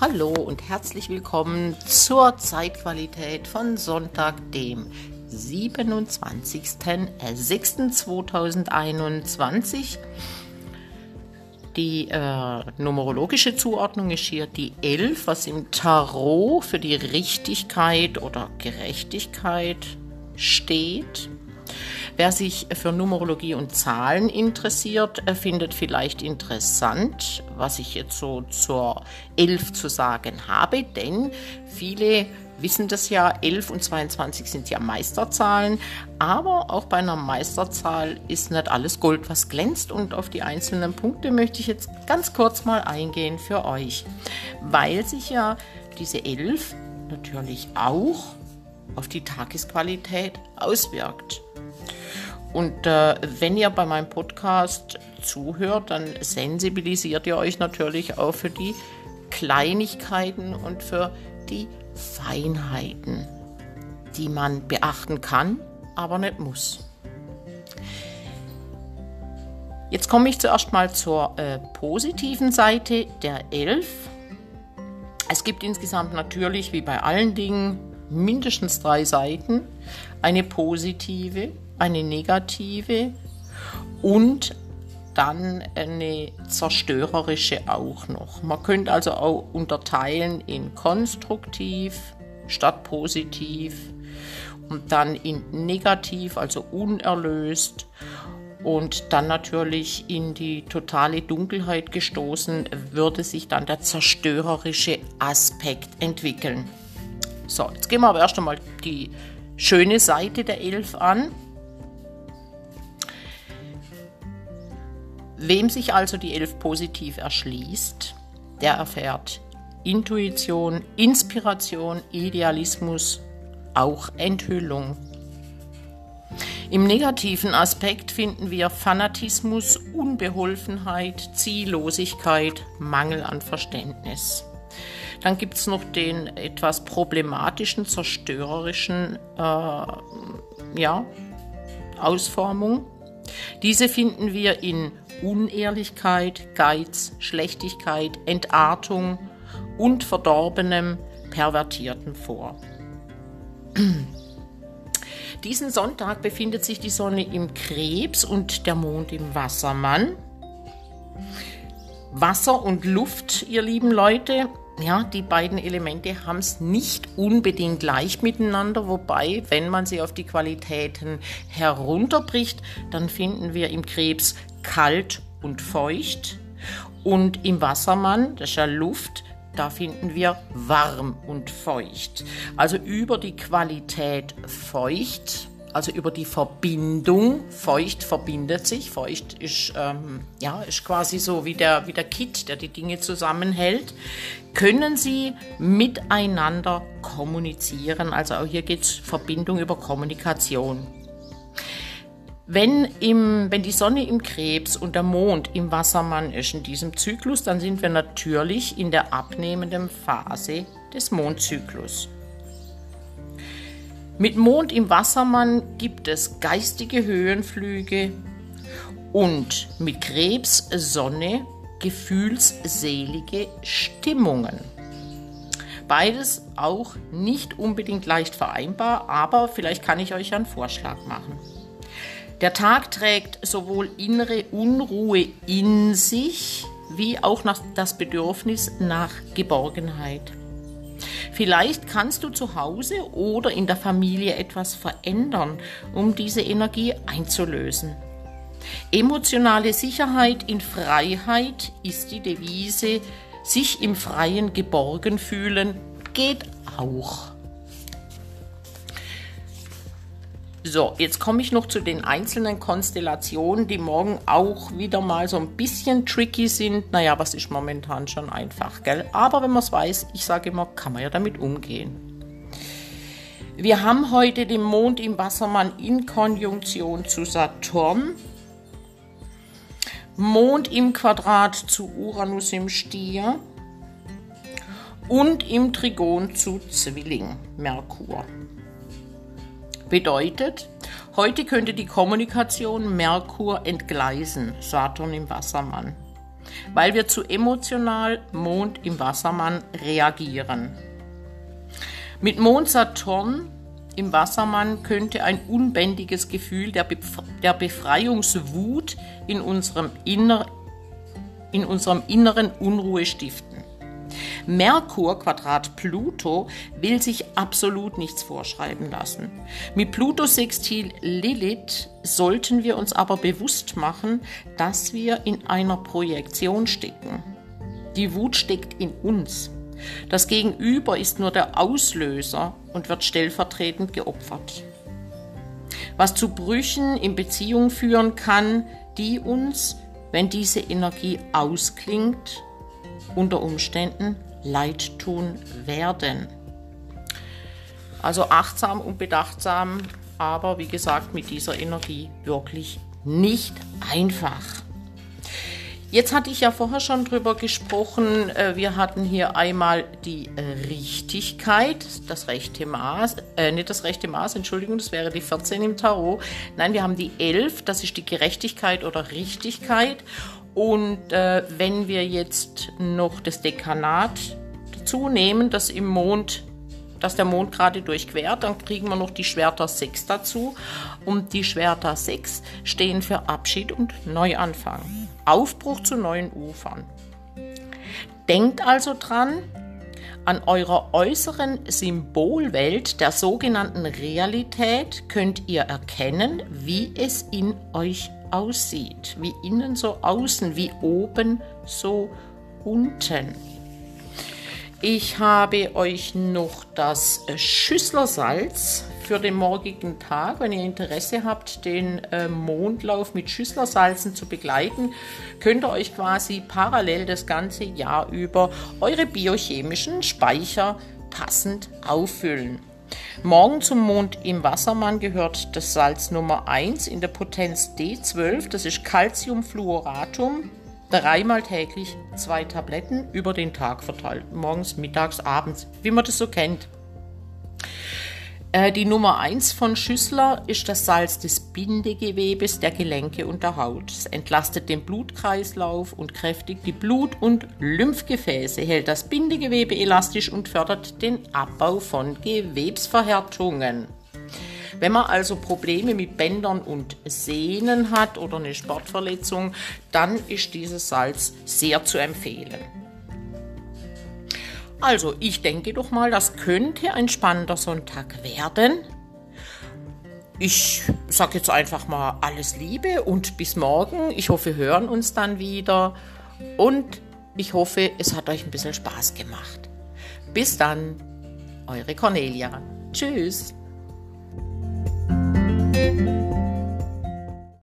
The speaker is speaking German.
Hallo und herzlich willkommen zur Zeitqualität von Sonntag, dem 27.06.2021. Die äh, numerologische Zuordnung ist hier die 11, was im Tarot für die Richtigkeit oder Gerechtigkeit steht. Wer sich für Numerologie und Zahlen interessiert, findet vielleicht interessant, was ich jetzt so zur 11 zu sagen habe, denn viele wissen das ja, 11 und 22 sind ja Meisterzahlen, aber auch bei einer Meisterzahl ist nicht alles Gold, was glänzt und auf die einzelnen Punkte möchte ich jetzt ganz kurz mal eingehen für euch, weil sich ja diese 11 natürlich auch auf die Tagesqualität auswirkt. Und äh, wenn ihr bei meinem Podcast zuhört, dann sensibilisiert ihr euch natürlich auch für die Kleinigkeiten und für die Feinheiten, die man beachten kann, aber nicht muss. Jetzt komme ich zuerst mal zur äh, positiven Seite der Elf. Es gibt insgesamt natürlich, wie bei allen Dingen, mindestens drei Seiten. Eine positive, eine negative und dann eine zerstörerische auch noch. Man könnte also auch unterteilen in konstruktiv statt positiv und dann in negativ, also unerlöst und dann natürlich in die totale Dunkelheit gestoßen, würde sich dann der zerstörerische Aspekt entwickeln. So, jetzt gehen wir aber erst einmal die schöne Seite der Elf an. Wem sich also die Elf positiv erschließt, der erfährt Intuition, Inspiration, Idealismus, auch Enthüllung. Im negativen Aspekt finden wir Fanatismus, Unbeholfenheit, Ziellosigkeit, Mangel an Verständnis. Dann gibt es noch den etwas problematischen, zerstörerischen äh, ja, Ausformung. Diese finden wir in Unehrlichkeit, Geiz, Schlechtigkeit, Entartung und verdorbenem, pervertierten vor. Diesen Sonntag befindet sich die Sonne im Krebs und der Mond im Wassermann. Wasser und Luft, ihr lieben Leute, ja, die beiden Elemente haben es nicht unbedingt leicht miteinander, wobei, wenn man sie auf die Qualitäten herunterbricht, dann finden wir im Krebs kalt und feucht und im Wassermann, das ist ja Luft, da finden wir warm und feucht. Also über die Qualität feucht also über die Verbindung. Feucht verbindet sich. Feucht ist, ähm, ja, ist quasi so wie der, wie der Kit, der die Dinge zusammenhält. Können sie miteinander kommunizieren? Also auch hier geht es Verbindung über Kommunikation. Wenn, im, wenn die Sonne im Krebs und der Mond im Wassermann ist in diesem Zyklus, dann sind wir natürlich in der abnehmenden Phase des Mondzyklus. Mit Mond im Wassermann gibt es geistige Höhenflüge und mit Krebs Sonne gefühlsselige Stimmungen. Beides auch nicht unbedingt leicht vereinbar, aber vielleicht kann ich euch einen Vorschlag machen. Der Tag trägt sowohl innere Unruhe in sich wie auch das Bedürfnis nach Geborgenheit. Vielleicht kannst du zu Hause oder in der Familie etwas verändern, um diese Energie einzulösen. Emotionale Sicherheit in Freiheit ist die Devise, sich im Freien geborgen fühlen geht auch. So, jetzt komme ich noch zu den einzelnen Konstellationen, die morgen auch wieder mal so ein bisschen tricky sind. Naja, was ist momentan schon einfach, gell? Aber wenn man es weiß, ich sage immer, kann man ja damit umgehen. Wir haben heute den Mond im Wassermann in Konjunktion zu Saturn. Mond im Quadrat zu Uranus im Stier und im Trigon zu Zwilling, Merkur. Bedeutet, heute könnte die Kommunikation Merkur entgleisen, Saturn im Wassermann. weil wir zu emotional Mond im Wassermann reagieren. Mit Mond Saturn im Wassermann könnte ein unbändiges Gefühl der, Bef der Befreiungswut in unserem, Inner in unserem Inneren Unruhe stiften. Merkur Quadrat Pluto will sich absolut nichts vorschreiben lassen. Mit Pluto Sextil Lilith sollten wir uns aber bewusst machen, dass wir in einer Projektion stecken. Die Wut steckt in uns. Das Gegenüber ist nur der Auslöser und wird stellvertretend geopfert. Was zu Brüchen in Beziehung führen kann, die uns, wenn diese Energie ausklingt, unter Umständen leid tun werden. Also achtsam und bedachtsam, aber wie gesagt mit dieser Energie wirklich nicht einfach. Jetzt hatte ich ja vorher schon drüber gesprochen. Äh, wir hatten hier einmal die Richtigkeit, das rechte Maß, äh, nicht das rechte Maß, Entschuldigung, das wäre die 14 im Tarot. Nein, wir haben die 11, das ist die Gerechtigkeit oder Richtigkeit. Und äh, wenn wir jetzt noch das Dekanat dazu nehmen, das im Mond dass der Mond gerade durchquert, dann kriegen wir noch die Schwerter 6 dazu. Und die Schwerter 6 stehen für Abschied und Neuanfang. Aufbruch zu neuen Ufern. Denkt also dran, an eurer äußeren Symbolwelt der sogenannten Realität könnt ihr erkennen, wie es in euch aussieht. Wie innen so außen, wie oben so unten. Ich habe euch noch das Schüsslersalz für den morgigen Tag. Wenn ihr Interesse habt, den äh, Mondlauf mit Schüsslersalzen zu begleiten, könnt ihr euch quasi parallel das ganze Jahr über eure biochemischen Speicher passend auffüllen. Morgen zum Mond im Wassermann gehört das Salz Nummer 1 in der Potenz D12, das ist Calciumfluoratum dreimal täglich zwei Tabletten über den Tag verteilt. Morgens, mittags, abends, wie man das so kennt. Äh, die Nummer 1 von Schüssler ist das Salz des Bindegewebes der Gelenke und der Haut. Es entlastet den Blutkreislauf und kräftigt die Blut- und Lymphgefäße, hält das Bindegewebe elastisch und fördert den Abbau von Gewebsverhärtungen. Wenn man also Probleme mit Bändern und Sehnen hat oder eine Sportverletzung, dann ist dieses Salz sehr zu empfehlen. Also, ich denke doch mal, das könnte ein spannender Sonntag werden. Ich sage jetzt einfach mal alles Liebe und bis morgen. Ich hoffe, wir hören uns dann wieder und ich hoffe, es hat euch ein bisschen Spaß gemacht. Bis dann, eure Cornelia. Tschüss.